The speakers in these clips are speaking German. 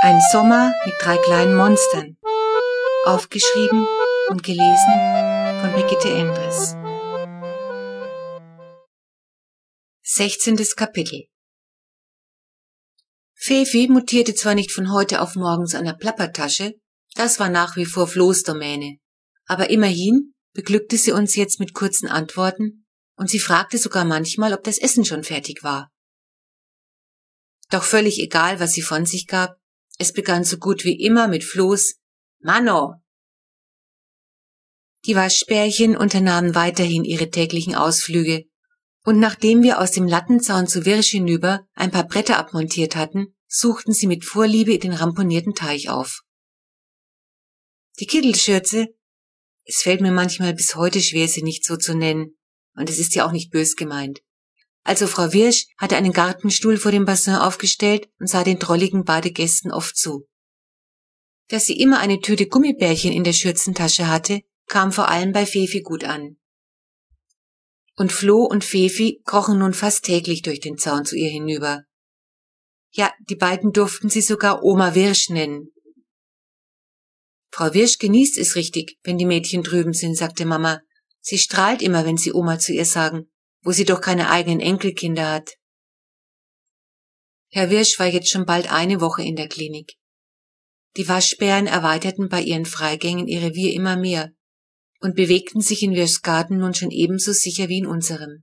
Ein Sommer mit drei kleinen Monstern. Aufgeschrieben und gelesen von Brigitte Endres. 16. Kapitel Fefi mutierte zwar nicht von heute auf morgen zu einer Plappertasche, das war nach wie vor Flo's Domäne, aber immerhin beglückte sie uns jetzt mit kurzen Antworten und sie fragte sogar manchmal, ob das Essen schon fertig war. Doch völlig egal, was sie von sich gab, es begann so gut wie immer mit Flo's Mano. Die Waschbärchen unternahmen weiterhin ihre täglichen Ausflüge, und nachdem wir aus dem Lattenzaun zu Wirsch hinüber ein paar Bretter abmontiert hatten, suchten sie mit Vorliebe den ramponierten Teich auf. Die Kittelschürze, es fällt mir manchmal bis heute schwer, sie nicht so zu nennen, und es ist ja auch nicht bös gemeint, also Frau Wirsch hatte einen Gartenstuhl vor dem Bassin aufgestellt und sah den drolligen Badegästen oft zu. Dass sie immer eine Tüte Gummibärchen in der Schürzentasche hatte, kam vor allem bei Fefi gut an. Und Flo und Fefi krochen nun fast täglich durch den Zaun zu ihr hinüber. Ja, die beiden durften sie sogar Oma Wirsch nennen. Frau Wirsch genießt es richtig, wenn die Mädchen drüben sind, sagte Mama. Sie strahlt immer, wenn sie Oma zu ihr sagen wo sie doch keine eigenen Enkelkinder hat. Herr Wirsch war jetzt schon bald eine Woche in der Klinik. Die Waschbären erweiterten bei ihren Freigängen ihr Revier immer mehr und bewegten sich in Wirschs Garten nun schon ebenso sicher wie in unserem.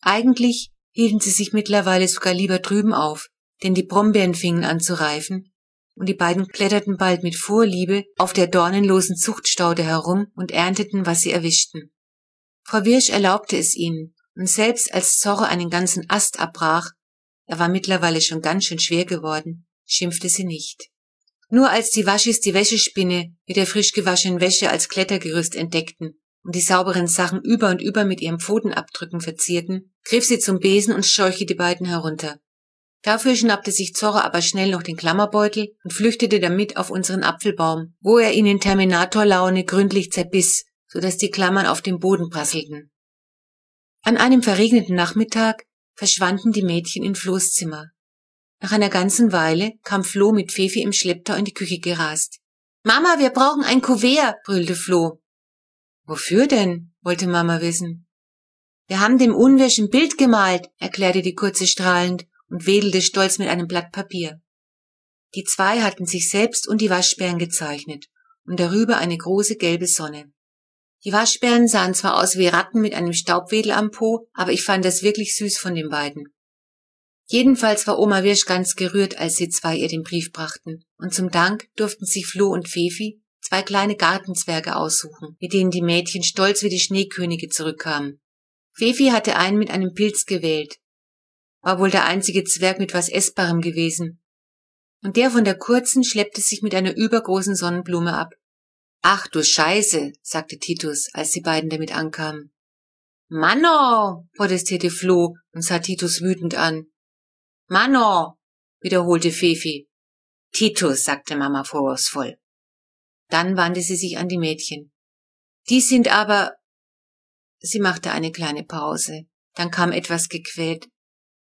Eigentlich hielten sie sich mittlerweile sogar lieber drüben auf, denn die Brombeeren fingen an zu reifen, und die beiden kletterten bald mit Vorliebe auf der dornenlosen Zuchtstaude herum und ernteten, was sie erwischten. Frau Wirsch erlaubte es ihnen, und selbst als Zorro einen ganzen Ast abbrach, er war mittlerweile schon ganz schön schwer geworden, schimpfte sie nicht. Nur als die Waschis die Wäschespinne mit der frisch gewaschenen Wäsche als Klettergerüst entdeckten und die sauberen Sachen über und über mit ihren Pfotenabdrücken verzierten, griff sie zum Besen und scheuchte die beiden herunter. Dafür schnappte sich Zorro aber schnell noch den Klammerbeutel und flüchtete damit auf unseren Apfelbaum, wo er ihn in Terminatorlaune gründlich zerbiss so dass die Klammern auf dem Boden prasselten. An einem verregneten Nachmittag verschwanden die Mädchen in Flohs Zimmer. Nach einer ganzen Weile kam Floh mit Fefi im Schlepptau in die Küche gerast. Mama, wir brauchen ein Kuvert, brüllte Floh. Wofür denn? wollte Mama wissen. Wir haben dem Unwirsch ein Bild gemalt, erklärte die Kurze strahlend und wedelte stolz mit einem Blatt Papier. Die zwei hatten sich selbst und die Waschbären gezeichnet und darüber eine große gelbe Sonne. Die Waschbären sahen zwar aus wie Ratten mit einem Staubwedel am Po, aber ich fand das wirklich süß von den beiden. Jedenfalls war Oma Wirsch ganz gerührt, als sie zwei ihr den Brief brachten, und zum Dank durften sich Flo und Fefi zwei kleine Gartenzwerge aussuchen, mit denen die Mädchen stolz wie die Schneekönige zurückkamen. Fefi hatte einen mit einem Pilz gewählt, war wohl der einzige Zwerg mit was Essbarem gewesen, und der von der kurzen schleppte sich mit einer übergroßen Sonnenblume ab. Ach du Scheiße, sagte Titus, als die beiden damit ankamen. Manno, protestierte Flo und sah Titus wütend an. Manno, wiederholte Fefi. Titus, sagte Mama vorwurfsvoll. Dann wandte sie sich an die Mädchen. Die sind aber. Sie machte eine kleine Pause. Dann kam etwas gequält.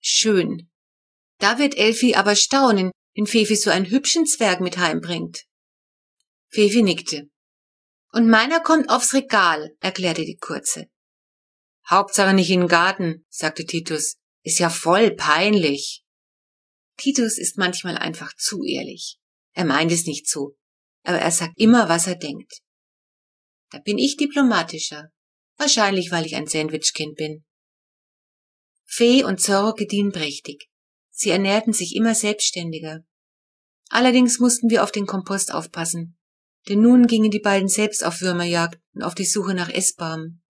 Schön. Da wird Elfi aber staunen, wenn Fefi so einen hübschen Zwerg mit heimbringt. Fefi nickte. Und meiner kommt aufs Regal, erklärte die Kurze. Hauptsache nicht in den Garten, sagte Titus. Ist ja voll peinlich. Titus ist manchmal einfach zu ehrlich. Er meint es nicht so, aber er sagt immer, was er denkt. Da bin ich diplomatischer. Wahrscheinlich, weil ich ein Sandwichkind bin. Fee und Zorro gediehen prächtig. Sie ernährten sich immer selbstständiger. Allerdings mussten wir auf den Kompost aufpassen denn nun gingen die beiden selbst auf Würmerjagd und auf die Suche nach Essbarem.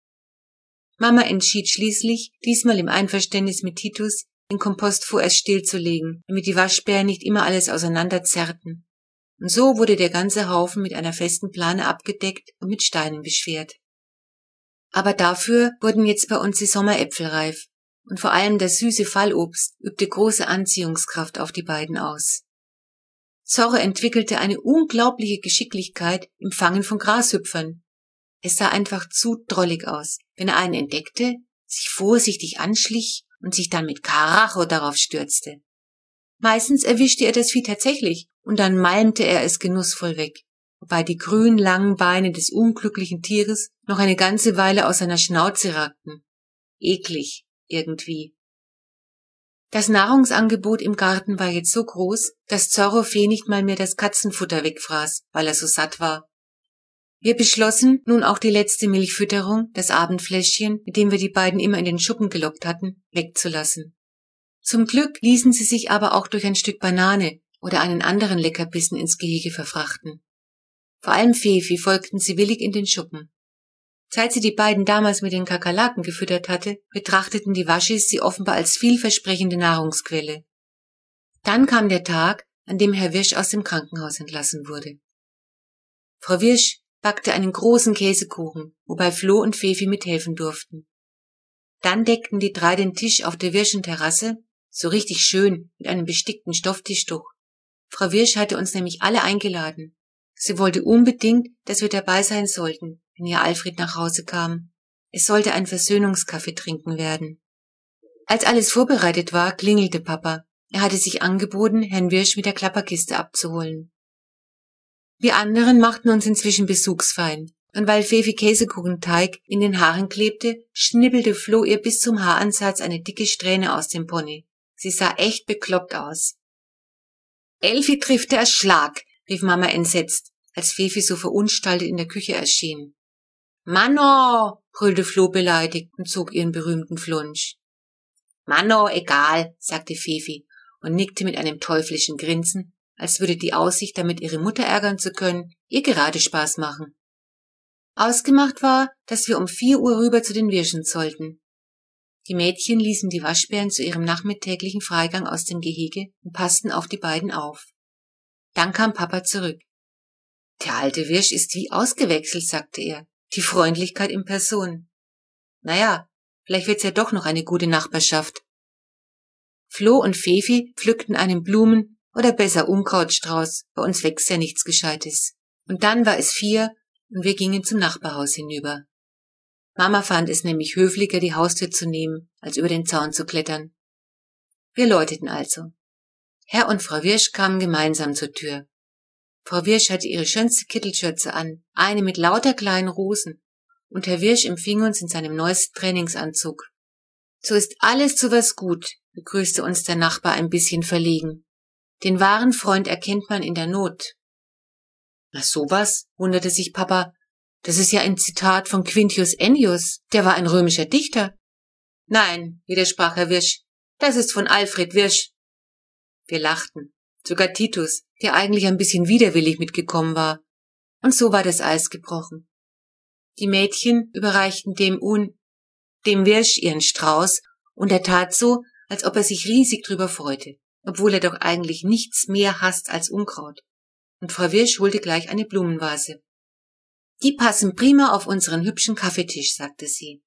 Mama entschied schließlich, diesmal im Einverständnis mit Titus, den Kompost vorerst stillzulegen, damit die Waschbären nicht immer alles auseinanderzerrten. Und so wurde der ganze Haufen mit einer festen Plane abgedeckt und mit Steinen beschwert. Aber dafür wurden jetzt bei uns die Sommeräpfel reif, und vor allem das süße Fallobst übte große Anziehungskraft auf die beiden aus. Zorro entwickelte eine unglaubliche Geschicklichkeit im Fangen von Grashüpfern. Es sah einfach zu drollig aus, wenn er einen entdeckte, sich vorsichtig anschlich und sich dann mit Karacho darauf stürzte. Meistens erwischte er das Vieh tatsächlich und dann malmte er es genussvoll weg, wobei die grün langen Beine des unglücklichen Tieres noch eine ganze Weile aus seiner Schnauze ragten. Eklig, irgendwie. Das Nahrungsangebot im Garten war jetzt so groß, dass Zorro Fee nicht mal mehr das Katzenfutter wegfraß, weil er so satt war. Wir beschlossen, nun auch die letzte Milchfütterung, das Abendfläschchen, mit dem wir die beiden immer in den Schuppen gelockt hatten, wegzulassen. Zum Glück ließen sie sich aber auch durch ein Stück Banane oder einen anderen Leckerbissen ins Gehege verfrachten. Vor allem Fefi folgten sie willig in den Schuppen. Seit sie die beiden damals mit den Kakerlaken gefüttert hatte, betrachteten die Waschis sie offenbar als vielversprechende Nahrungsquelle. Dann kam der Tag, an dem Herr Wirsch aus dem Krankenhaus entlassen wurde. Frau Wirsch backte einen großen Käsekuchen, wobei Flo und Fefi mithelfen durften. Dann deckten die drei den Tisch auf der Wirschen Terrasse, so richtig schön, mit einem bestickten Stofftischtuch. Frau Wirsch hatte uns nämlich alle eingeladen. Sie wollte unbedingt, dass wir dabei sein sollten, wenn ihr Alfred nach Hause kam. Es sollte ein Versöhnungskaffee trinken werden. Als alles vorbereitet war, klingelte Papa. Er hatte sich angeboten, Herrn Wirsch mit der Klapperkiste abzuholen. Wir anderen machten uns inzwischen besuchsfein, und weil Fefi Käsekuchenteig in den Haaren klebte, schnibbelte Flo ihr bis zum Haaransatz eine dicke Strähne aus dem Pony. Sie sah echt bekloppt aus. Elfi trifft der Schlag, rief Mama entsetzt, als Fefi so verunstaltet in der Küche erschien. Manno, brüllte Flo beleidigt und zog ihren berühmten Flunsch. Manno, egal, sagte Fefi und nickte mit einem teuflischen Grinsen, als würde die Aussicht, damit ihre Mutter ärgern zu können, ihr gerade Spaß machen. Ausgemacht war, dass wir um vier Uhr rüber zu den Wirschen sollten. Die Mädchen ließen die Waschbären zu ihrem nachmittäglichen Freigang aus dem Gehege und passten auf die beiden auf. Dann kam Papa zurück. Der alte Wirsch ist wie ausgewechselt, sagte er die Freundlichkeit in Person. Naja, vielleicht wird's ja doch noch eine gute Nachbarschaft. Flo und Fefi pflückten einen Blumen- oder besser Unkrautstrauß, bei uns wächst ja nichts Gescheites. Und dann war es vier und wir gingen zum Nachbarhaus hinüber. Mama fand es nämlich höflicher, die Haustür zu nehmen, als über den Zaun zu klettern. Wir läuteten also. Herr und Frau Wirsch kamen gemeinsam zur Tür. Frau Wirsch hatte ihre schönste Kittelschürze an, eine mit lauter kleinen Rosen, und Herr Wirsch empfing uns in seinem neuesten Trainingsanzug. So ist alles zu was gut, begrüßte uns der Nachbar ein bisschen verlegen. Den wahren Freund erkennt man in der Not. Na sowas, wunderte sich Papa. Das ist ja ein Zitat von Quintius Ennius, der war ein römischer Dichter. Nein, widersprach Herr Wirsch, das ist von Alfred Wirsch. Wir lachten. Sogar Titus, der eigentlich ein bisschen widerwillig mitgekommen war. Und so war das Eis gebrochen. Die Mädchen überreichten dem Un, dem Wirsch ihren Strauß, und er tat so, als ob er sich riesig drüber freute, obwohl er doch eigentlich nichts mehr hasst als Unkraut. Und Frau Wirsch holte gleich eine Blumenvase. Die passen prima auf unseren hübschen Kaffeetisch, sagte sie.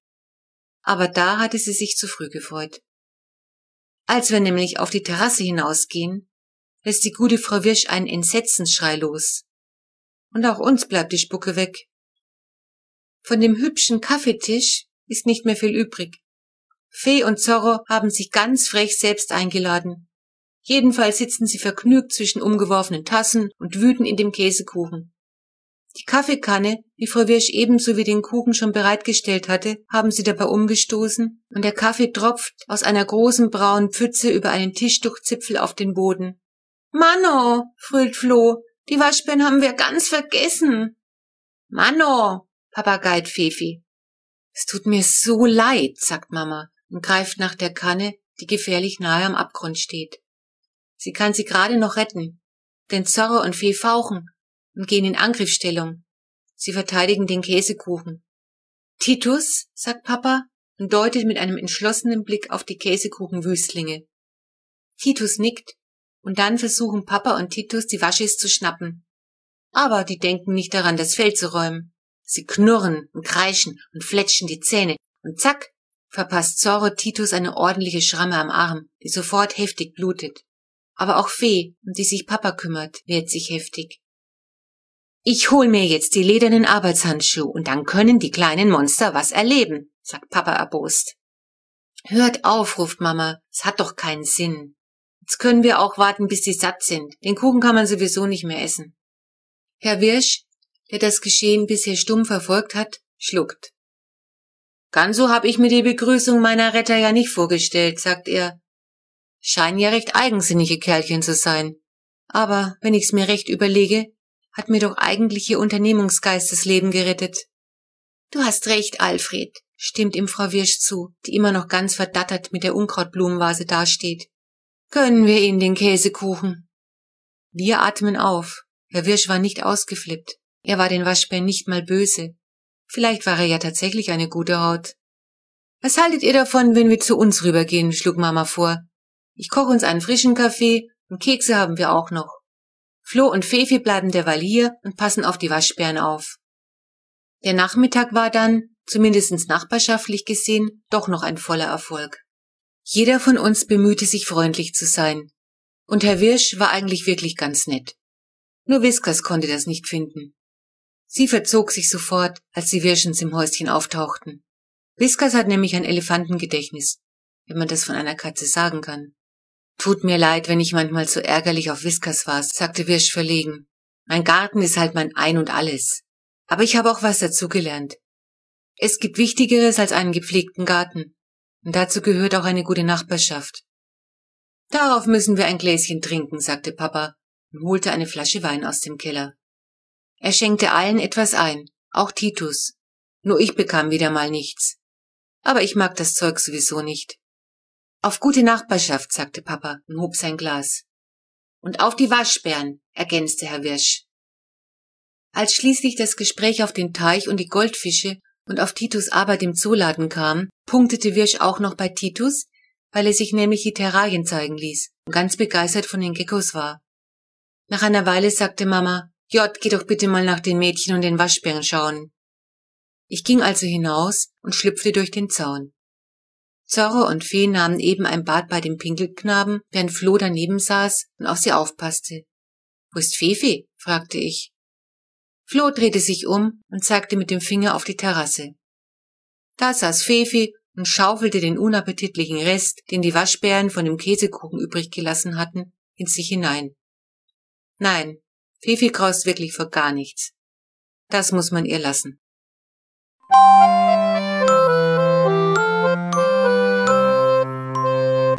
Aber da hatte sie sich zu früh gefreut. Als wir nämlich auf die Terrasse hinausgehen, lässt die gute Frau Wirsch einen Entsetzensschrei los. Und auch uns bleibt die Spucke weg. Von dem hübschen Kaffeetisch ist nicht mehr viel übrig. Fee und Zorro haben sich ganz frech selbst eingeladen. Jedenfalls sitzen sie vergnügt zwischen umgeworfenen Tassen und wüten in dem Käsekuchen. Die Kaffeekanne, die Frau Wirsch ebenso wie den Kuchen schon bereitgestellt hatte, haben sie dabei umgestoßen und der Kaffee tropft aus einer großen braunen Pfütze über einen Tischtuchzipfel auf den Boden. Manno, fröhlt Flo, die Waschbären haben wir ganz vergessen. Manno, papageit Fefi. Es tut mir so leid, sagt Mama und greift nach der Kanne, die gefährlich nahe am Abgrund steht. Sie kann sie gerade noch retten, denn Zorro und Fee fauchen und gehen in Angriffsstellung. Sie verteidigen den Käsekuchen. Titus, sagt Papa und deutet mit einem entschlossenen Blick auf die Käsekuchenwüstlinge. Titus nickt und dann versuchen Papa und Titus die Waschis zu schnappen. Aber die denken nicht daran, das Feld zu räumen. Sie knurren und kreischen und fletschen die Zähne und zack, verpasst Zorro Titus eine ordentliche Schramme am Arm, die sofort heftig blutet. Aber auch Fee, um die sich Papa kümmert, wehrt sich heftig. Ich hol mir jetzt die ledernen Arbeitshandschuhe und dann können die kleinen Monster was erleben, sagt Papa erbost. Hört auf, ruft Mama, es hat doch keinen Sinn. Jetzt können wir auch warten, bis sie satt sind. Den Kuchen kann man sowieso nicht mehr essen. Herr Wirsch, der das Geschehen bisher stumm verfolgt hat, schluckt. Ganz so hab ich mir die Begrüßung meiner Retter ja nicht vorgestellt, sagt er. Scheinen ja recht eigensinnige Kerlchen zu sein. Aber wenn ich's mir recht überlege, hat mir doch eigentlich ihr Unternehmungsgeist das Leben gerettet. Du hast recht, Alfred, stimmt ihm Frau Wirsch zu, die immer noch ganz verdattert mit der Unkrautblumenvase dasteht. Können wir Ihnen den Käsekuchen? Wir atmen auf. Herr Wirsch war nicht ausgeflippt. Er war den Waschbären nicht mal böse. Vielleicht war er ja tatsächlich eine gute Haut. Was haltet ihr davon, wenn wir zu uns rübergehen? schlug Mama vor. Ich koche uns einen frischen Kaffee und Kekse haben wir auch noch. Flo und Fefi bleiben derweil hier und passen auf die Waschbären auf. Der Nachmittag war dann, zumindest nachbarschaftlich gesehen, doch noch ein voller Erfolg. Jeder von uns bemühte sich freundlich zu sein. Und Herr Wirsch war eigentlich wirklich ganz nett. Nur Whiskers konnte das nicht finden. Sie verzog sich sofort, als die Wirschens im Häuschen auftauchten. Whiskers hat nämlich ein Elefantengedächtnis, wenn man das von einer Katze sagen kann. Tut mir leid, wenn ich manchmal so ärgerlich auf Whiskers war, sagte Wirsch verlegen. Mein Garten ist halt mein Ein und alles. Aber ich habe auch was dazugelernt. Es gibt Wichtigeres als einen gepflegten Garten. Und dazu gehört auch eine gute Nachbarschaft. Darauf müssen wir ein Gläschen trinken, sagte Papa und holte eine Flasche Wein aus dem Keller. Er schenkte allen etwas ein, auch Titus. Nur ich bekam wieder mal nichts. Aber ich mag das Zeug sowieso nicht. Auf gute Nachbarschaft, sagte Papa und hob sein Glas. Und auf die Waschbären, ergänzte Herr Wirsch. Als schließlich das Gespräch auf den Teich und die Goldfische und auf Titus Arbeit im Zooladen kam, punktete Wirsch auch noch bei Titus, weil er sich nämlich die Terrarien zeigen ließ und ganz begeistert von den Geckos war. Nach einer Weile sagte Mama, Jott, geh doch bitte mal nach den Mädchen und den Waschbären schauen. Ich ging also hinaus und schlüpfte durch den Zaun. Zorro und Fee nahmen eben ein Bad bei dem Pinkelknaben, während Flo daneben saß und auf sie aufpasste. Wo ist Fefe? fragte ich. Flo drehte sich um und zeigte mit dem Finger auf die Terrasse. Da saß Fefi und schaufelte den unappetitlichen Rest, den die Waschbären von dem Käsekuchen übrig gelassen hatten, in sich hinein. Nein, Fefi graust wirklich vor gar nichts. Das muss man ihr lassen.